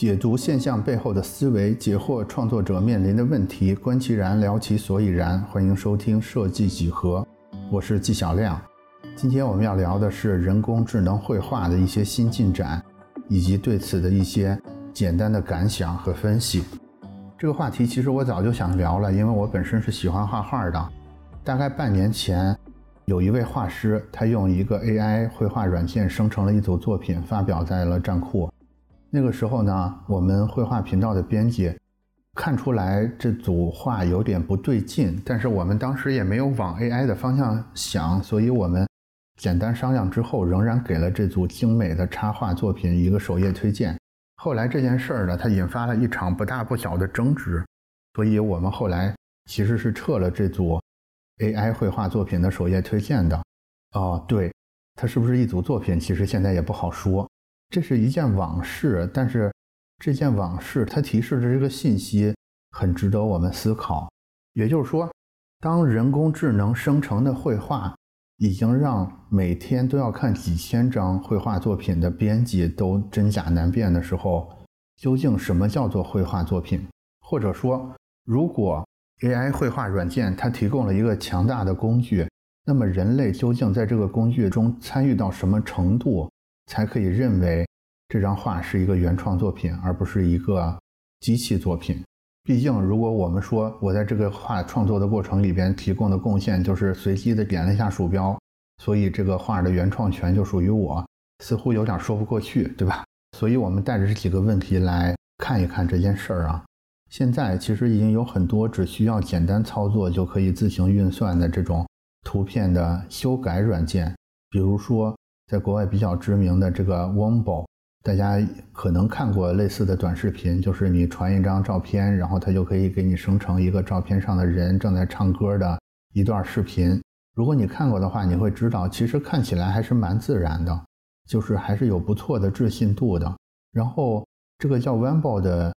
解读现象背后的思维，解惑创作者面临的问题，观其然，聊其所以然。欢迎收听设计几何，我是纪晓亮。今天我们要聊的是人工智能绘画的一些新进展，以及对此的一些简单的感想和分析。这个话题其实我早就想聊了，因为我本身是喜欢画画的。大概半年前，有一位画师，他用一个 AI 绘画软件生成了一组作品，发表在了站酷。那个时候呢，我们绘画频道的编辑看出来这组画有点不对劲，但是我们当时也没有往 AI 的方向想，所以我们简单商量之后，仍然给了这组精美的插画作品一个首页推荐。后来这件事儿呢，它引发了一场不大不小的争执，所以我们后来其实是撤了这组 AI 绘画作品的首页推荐的。哦，对，它是不是一组作品，其实现在也不好说。这是一件往事，但是这件往事它提示的这个信息很值得我们思考。也就是说，当人工智能生成的绘画已经让每天都要看几千张绘画作品的编辑都真假难辨的时候，究竟什么叫做绘画作品？或者说，如果 AI 绘画软件它提供了一个强大的工具，那么人类究竟在这个工具中参与到什么程度？才可以认为这张画是一个原创作品，而不是一个机器作品。毕竟，如果我们说我在这个画创作的过程里边提供的贡献就是随机的点了一下鼠标，所以这个画的原创权就属于我，似乎有点说不过去，对吧？所以我们带着这几个问题来看一看这件事儿啊。现在其实已经有很多只需要简单操作就可以自行运算的这种图片的修改软件，比如说。在国外比较知名的这个 Wombo，大家可能看过类似的短视频，就是你传一张照片，然后它就可以给你生成一个照片上的人正在唱歌的一段视频。如果你看过的话，你会知道，其实看起来还是蛮自然的，就是还是有不错的置信度的。然后这个叫 Wambo 的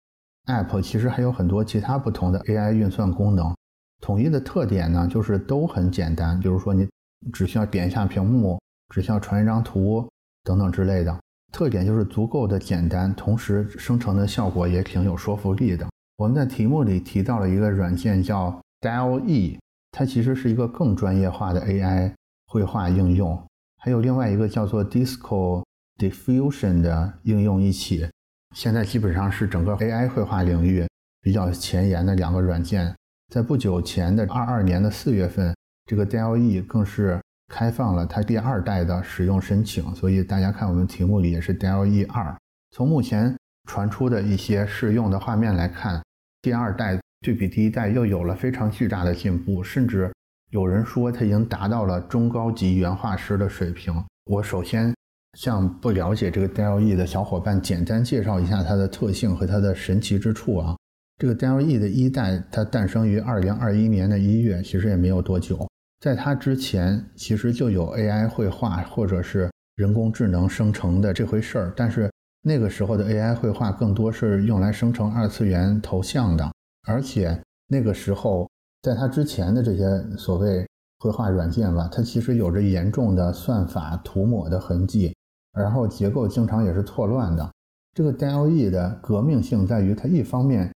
App，其实还有很多其他不同的 AI 运算功能。统一的特点呢，就是都很简单，比如说你只需要点一下屏幕。只需要传一张图等等之类的，特点就是足够的简单，同时生成的效果也挺有说服力的。我们在题目里提到了一个软件叫 DALL-E，它其实是一个更专业化的 AI 绘画应用，还有另外一个叫做 Disco Diffusion 的应用一起，现在基本上是整个 AI 绘画领域比较前沿的两个软件。在不久前的二二年的四月份，这个 DALL-E 更是。开放了它第二代的使用申请，所以大家看我们题目里也是 D L E 二。从目前传出的一些试用的画面来看，第二代对比第一代又有了非常巨大的进步，甚至有人说它已经达到了中高级原画师的水平。我首先向不了解这个 D L E 的小伙伴简单介绍一下它的特性和它的神奇之处啊。这个 D L E 的一代它诞生于2021年的一月，其实也没有多久。在它之前，其实就有 AI 绘画或者是人工智能生成的这回事儿，但是那个时候的 AI 绘画更多是用来生成二次元头像的，而且那个时候在它之前的这些所谓绘画软件吧，它其实有着严重的算法涂抹的痕迹，然后结构经常也是错乱的。这个 DLE 的革命性在于，它一方面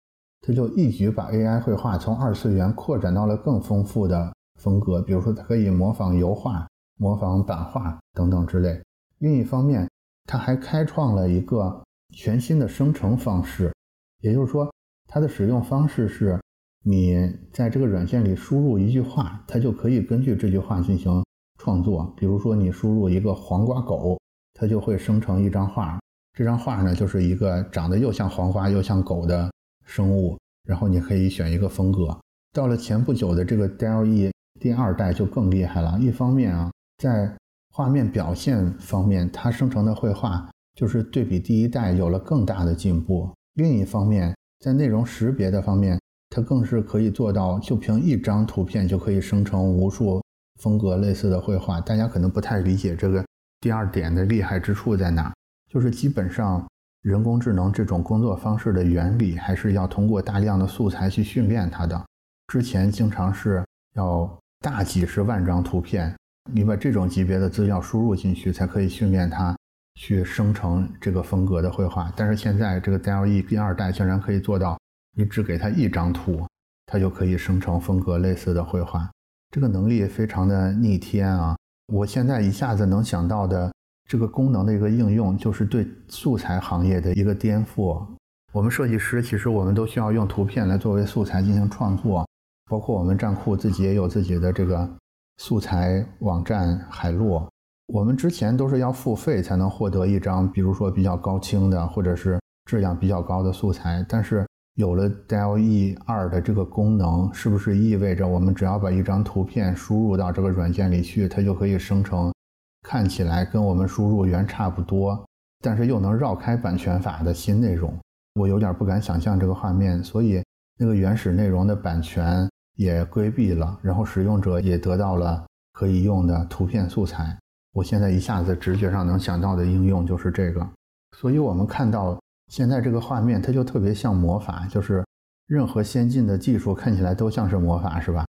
它就一举把 AI 绘画从二次元扩展到了更丰富的。风格，比如说它可以模仿油画、模仿版画等等之类。另一方面，它还开创了一个全新的生成方式，也就是说，它的使用方式是，你在这个软件里输入一句话，它就可以根据这句话进行创作。比如说，你输入一个黄瓜狗，它就会生成一张画。这张画呢，就是一个长得又像黄瓜又像狗的生物。然后你可以选一个风格。到了前不久的这个 DLE。第二代就更厉害了。一方面啊，在画面表现方面，它生成的绘画就是对比第一代有了更大的进步。另一方面，在内容识别的方面，它更是可以做到，就凭一张图片就可以生成无数风格类似的绘画。大家可能不太理解这个第二点的厉害之处在哪，就是基本上人工智能这种工作方式的原理，还是要通过大量的素材去训练它的。之前经常是要。大几十万张图片，你把这种级别的资料输入进去，才可以训练它去生成这个风格的绘画。但是现在这个 DALL-E 第二代竟然可以做到，你只给它一张图，它就可以生成风格类似的绘画。这个能力非常的逆天啊！我现在一下子能想到的这个功能的一个应用，就是对素材行业的一个颠覆。我们设计师其实我们都需要用图片来作为素材进行创作，包括我们站酷自己也有自己的这个素材网站海洛。我们之前都是要付费才能获得一张，比如说比较高清的或者是质量比较高的素材。但是有了 DALL-E 二的这个功能，是不是意味着我们只要把一张图片输入到这个软件里去，它就可以生成看起来跟我们输入源差不多，但是又能绕开版权法的新内容？我有点不敢想象这个画面，所以那个原始内容的版权也规避了，然后使用者也得到了可以用的图片素材。我现在一下子直觉上能想到的应用就是这个，所以我们看到现在这个画面，它就特别像魔法，就是任何先进的技术看起来都像是魔法，是吧？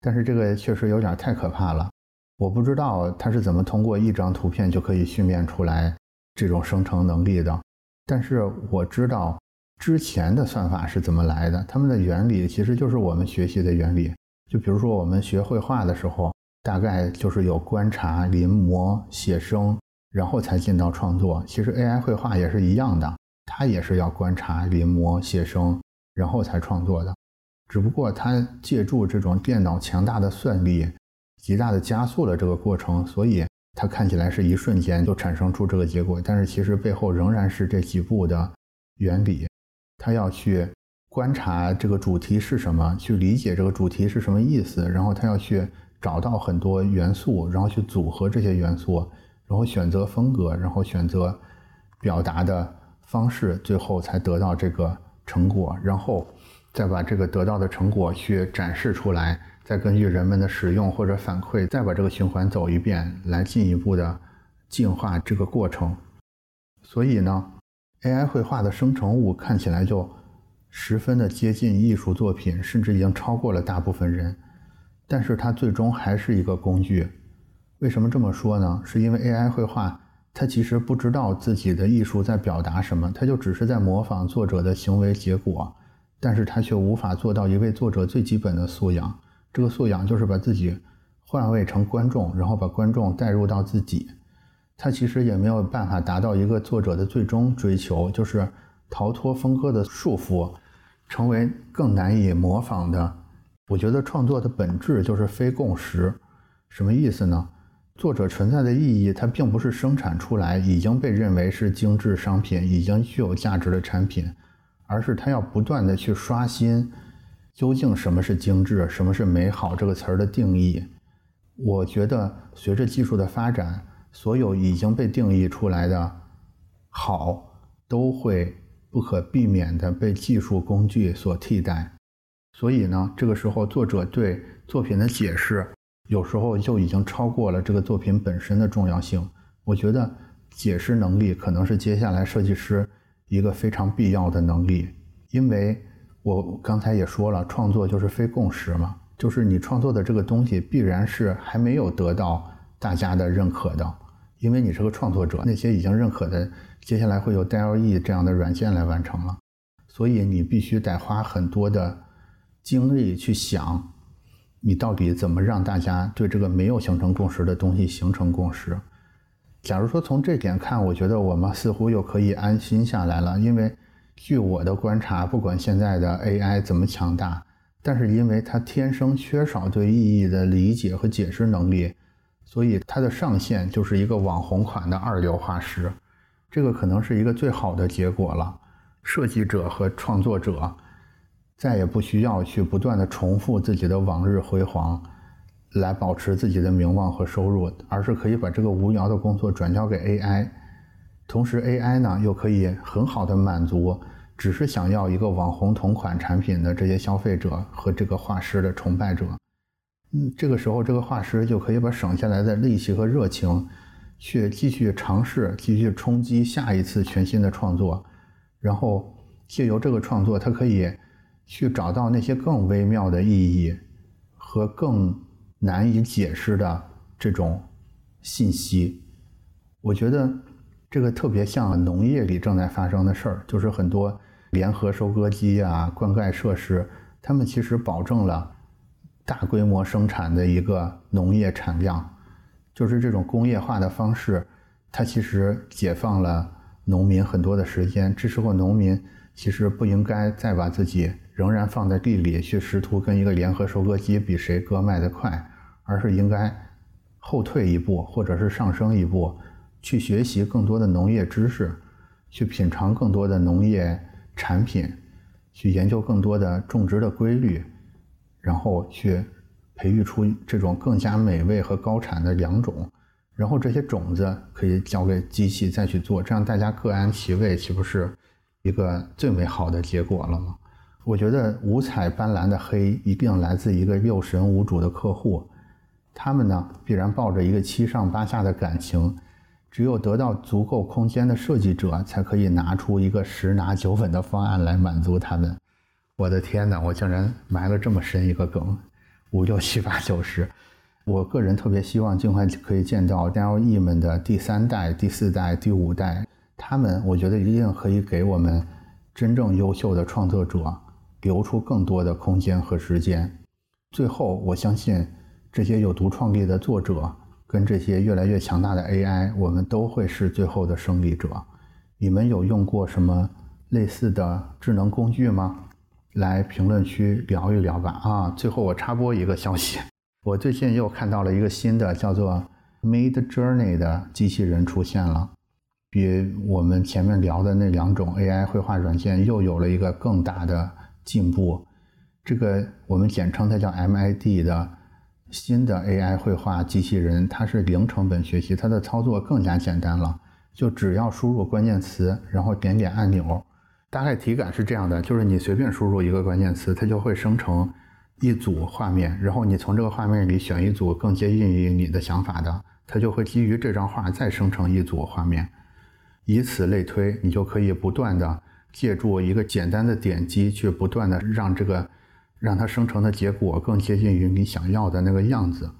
但是这个确实有点太可怕了，我不知道它是怎么通过一张图片就可以训练出来这种生成能力的，但是我知道。之前的算法是怎么来的？它们的原理其实就是我们学习的原理。就比如说，我们学绘画的时候，大概就是有观察、临摹、写生，然后才进到创作。其实 AI 绘画也是一样的，它也是要观察、临摹、写生，然后才创作的。只不过它借助这种电脑强大的算力，极大的加速了这个过程，所以它看起来是一瞬间就产生出这个结果。但是其实背后仍然是这几步的原理。他要去观察这个主题是什么，去理解这个主题是什么意思，然后他要去找到很多元素，然后去组合这些元素，然后选择风格，然后选择表达的方式，最后才得到这个成果，然后再把这个得到的成果去展示出来，再根据人们的使用或者反馈，再把这个循环走一遍，来进一步的进化这个过程。所以呢？AI 绘画的生成物看起来就十分的接近艺术作品，甚至已经超过了大部分人。但是它最终还是一个工具。为什么这么说呢？是因为 AI 绘画它其实不知道自己的艺术在表达什么，它就只是在模仿作者的行为结果。但是它却无法做到一位作者最基本的素养。这个素养就是把自己换位成观众，然后把观众带入到自己。它其实也没有办法达到一个作者的最终追求，就是逃脱风格的束缚，成为更难以模仿的。我觉得创作的本质就是非共识，什么意思呢？作者存在的意义，它并不是生产出来已经被认为是精致商品、已经具有价值的产品，而是他要不断的去刷新，究竟什么是精致，什么是美好这个词儿的定义。我觉得随着技术的发展。所有已经被定义出来的好，都会不可避免地被技术工具所替代。所以呢，这个时候作者对作品的解释，有时候就已经超过了这个作品本身的重要性。我觉得解释能力可能是接下来设计师一个非常必要的能力，因为我刚才也说了，创作就是非共识嘛，就是你创作的这个东西必然是还没有得到大家的认可的。因为你是个创作者，那些已经认可的，接下来会有 DLE 这样的软件来完成了，所以你必须得花很多的精力去想，你到底怎么让大家对这个没有形成共识的东西形成共识。假如说从这点看，我觉得我们似乎又可以安心下来了，因为据我的观察，不管现在的 AI 怎么强大，但是因为它天生缺少对意义的理解和解释能力。所以它的上限就是一个网红款的二流画师，这个可能是一个最好的结果了。设计者和创作者再也不需要去不断的重复自己的往日辉煌，来保持自己的名望和收入，而是可以把这个无聊的工作转交给 AI。同时，AI 呢又可以很好的满足只是想要一个网红同款产品的这些消费者和这个画师的崇拜者。嗯，这个时候，这个画师就可以把省下来的力气和热情，去继续尝试，继续冲击下一次全新的创作，然后借由这个创作，他可以去找到那些更微妙的意义和更难以解释的这种信息。我觉得这个特别像农业里正在发生的事儿，就是很多联合收割机啊、灌溉设施，他们其实保证了大规模生产的一个农业产量。就是这种工业化的方式，它其实解放了农民很多的时间。这时候，农民其实不应该再把自己仍然放在地里去试图跟一个联合收割机比谁割麦的快，而是应该后退一步，或者是上升一步，去学习更多的农业知识，去品尝更多的农业产品，去研究更多的种植的规律，然后去。培育出这种更加美味和高产的良种，然后这些种子可以交给机器再去做，这样大家各安其位，岂不是一个最美好的结果了吗？我觉得五彩斑斓的黑一定来自一个六神无主的客户，他们呢必然抱着一个七上八下的感情，只有得到足够空间的设计者才可以拿出一个十拿九稳的方案来满足他们。我的天哪，我竟然埋了这么深一个梗！五六七八九十，我个人特别希望尽快可以见到 DLE 们的第三代、第四代、第五代，他们我觉得一定可以给我们真正优秀的创作者留出更多的空间和时间。最后，我相信这些有独创力的作者跟这些越来越强大的 AI，我们都会是最后的胜利者。你们有用过什么类似的智能工具吗？来评论区聊一聊吧啊！最后我插播一个消息，我最近又看到了一个新的叫做 Mid Journey 的机器人出现了，比我们前面聊的那两种 AI 绘画软件又有了一个更大的进步。这个我们简称它叫 MID 的新的 AI 绘画机器人，它是零成本学习，它的操作更加简单了，就只要输入关键词，然后点点按钮。大概体感是这样的，就是你随便输入一个关键词，它就会生成一组画面，然后你从这个画面里选一组更接近于你的想法的，它就会基于这张画再生成一组画面，以此类推，你就可以不断的借助一个简单的点击，去不断的让这个让它生成的结果更接近于你想要的那个样子。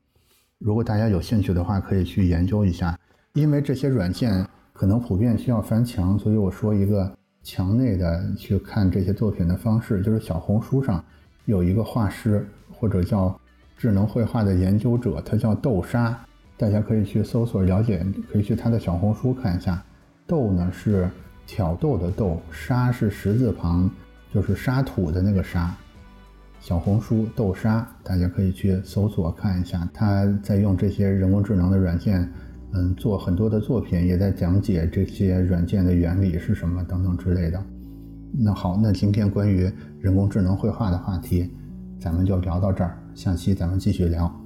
如果大家有兴趣的话，可以去研究一下，因为这些软件可能普遍需要翻墙，所以我说一个。墙内的去看这些作品的方式，就是小红书上有一个画师或者叫智能绘画的研究者，他叫豆沙，大家可以去搜索了解，可以去他的小红书看一下。豆呢是挑逗的豆，沙是十字旁，就是沙土的那个沙。小红书豆沙，大家可以去搜索看一下，他在用这些人工智能的软件。嗯，做很多的作品，也在讲解这些软件的原理是什么等等之类的。那好，那今天关于人工智能绘画的话题，咱们就聊到这儿，下期咱们继续聊。